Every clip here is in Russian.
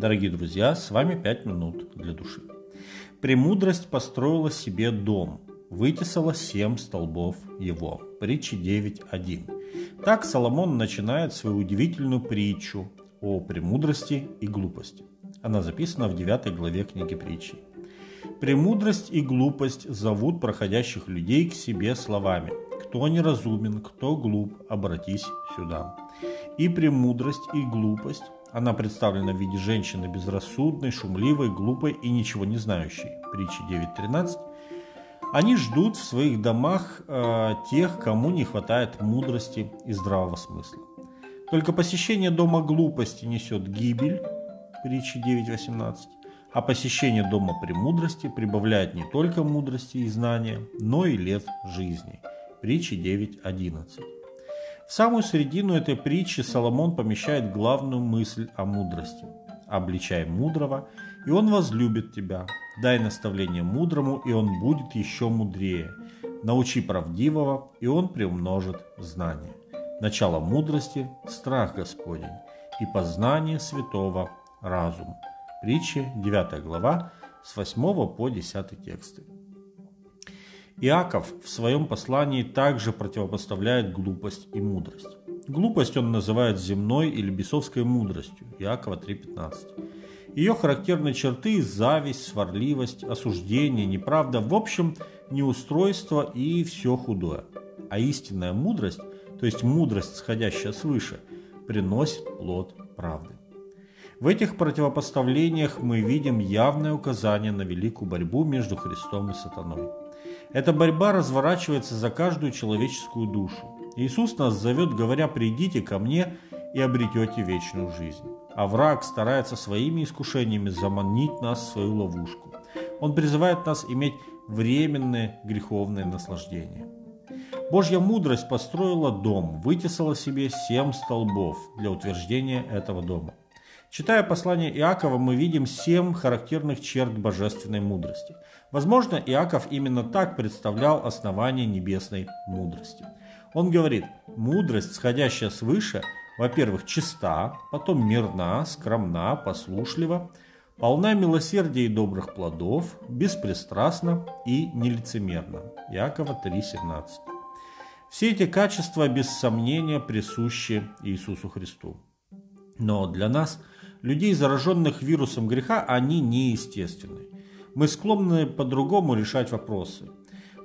Дорогие друзья, с вами 5 минут для души. Премудрость построила себе дом, вытесала семь столбов его. Притча 9.1. Так Соломон начинает свою удивительную притчу о премудрости и глупости. Она записана в 9 главе книги притчи. Премудрость и глупость зовут проходящих людей к себе словами «Кто неразумен, кто глуп, обратись сюда». И премудрость, и глупость она представлена в виде женщины безрассудной, шумливой, глупой и ничего не знающей. Притча 9.13. Они ждут в своих домах э, тех, кому не хватает мудрости и здравого смысла. Только посещение дома глупости несет гибель. Притча 9.18. А посещение дома премудрости прибавляет не только мудрости и знания, но и лет жизни. Притча 9.11. В самую середину этой притчи Соломон помещает главную мысль о мудрости. «Обличай мудрого, и он возлюбит тебя. Дай наставление мудрому, и он будет еще мудрее. Научи правдивого, и он приумножит знание. Начало мудрости – страх Господень, и познание святого – разум». Притча, 9 глава, с 8 по 10 тексты. Иаков в своем послании также противопоставляет глупость и мудрость. Глупость он называет земной или бесовской мудростью, Иакова 3.15. Ее характерные черты – зависть, сварливость, осуждение, неправда, в общем, неустройство и все худое. А истинная мудрость, то есть мудрость, сходящая свыше, приносит плод правды. В этих противопоставлениях мы видим явное указание на великую борьбу между Христом и сатаной. Эта борьба разворачивается за каждую человеческую душу. Иисус нас зовет, говоря, «Придите ко мне и обретете вечную жизнь». А враг старается своими искушениями заманить нас в свою ловушку. Он призывает нас иметь временные греховные наслаждения. Божья мудрость построила дом, вытесала себе семь столбов для утверждения этого дома. Читая послание Иакова, мы видим семь характерных черт божественной мудрости. Возможно, Иаков именно так представлял основание небесной мудрости. Он говорит, мудрость, сходящая свыше, во-первых, чиста, потом мирна, скромна, послушлива, полна милосердия и добрых плодов, беспристрастна и нелицемерна. Иакова 3,17. Все эти качества без сомнения присущи Иисусу Христу. Но для нас – людей, зараженных вирусом греха, они неестественны. Мы склонны по-другому решать вопросы,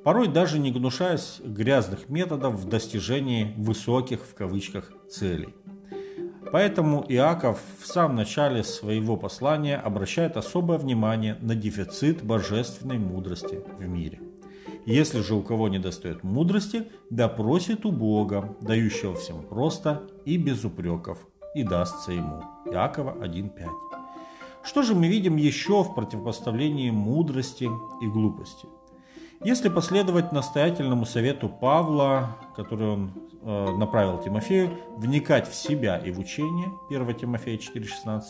порой даже не гнушаясь грязных методов в достижении высоких в кавычках целей. Поэтому Иаков в самом начале своего послания обращает особое внимание на дефицит божественной мудрости в мире. Если же у кого не достает мудрости, да просит у Бога, дающего всем просто и без упреков, и дастся ему. Иакова 1.5. Что же мы видим еще в противопоставлении мудрости и глупости? Если последовать настоятельному совету Павла, который он э, направил Тимофею, вникать в себя и в учение, 1 Тимофея 4.16,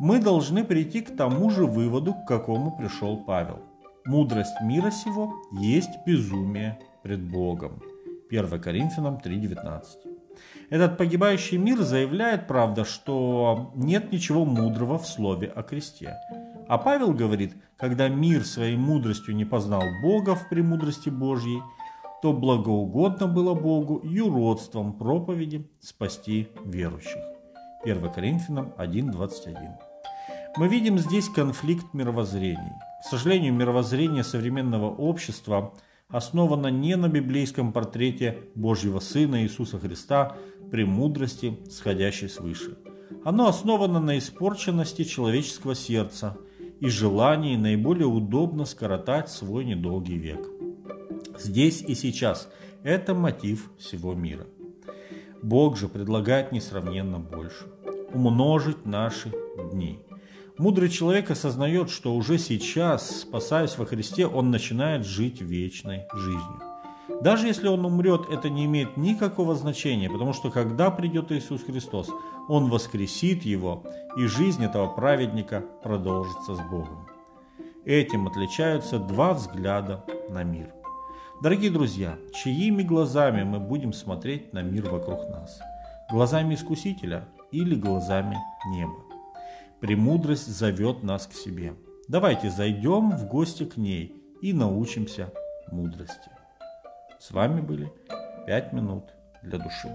мы должны прийти к тому же выводу, к какому пришел Павел. Мудрость мира сего есть безумие пред Богом. 1 Коринфянам 3.19. Этот погибающий мир заявляет, правда, что нет ничего мудрого в слове о кресте. А Павел говорит, когда мир своей мудростью не познал Бога в премудрости Божьей, то благоугодно было Богу юродством проповеди спасти верующих. 1 Коринфянам 1.21 Мы видим здесь конфликт мировоззрений. К сожалению, мировоззрение современного общества основано не на библейском портрете Божьего Сына Иисуса Христа, премудрости, сходящей свыше. Оно основано на испорченности человеческого сердца и желании наиболее удобно скоротать свой недолгий век. Здесь и сейчас это мотив всего мира. Бог же предлагает несравненно больше – умножить наши дни. Мудрый человек осознает, что уже сейчас, спасаясь во Христе, он начинает жить вечной жизнью. Даже если он умрет, это не имеет никакого значения, потому что когда придет Иисус Христос, Он воскресит его, и жизнь этого праведника продолжится с Богом. Этим отличаются два взгляда на мир. Дорогие друзья, чьими глазами мы будем смотреть на мир вокруг нас? Глазами Искусителя или глазами неба? Премудрость зовет нас к себе. Давайте зайдем в гости к ней и научимся мудрости. С вами были «Пять минут для души».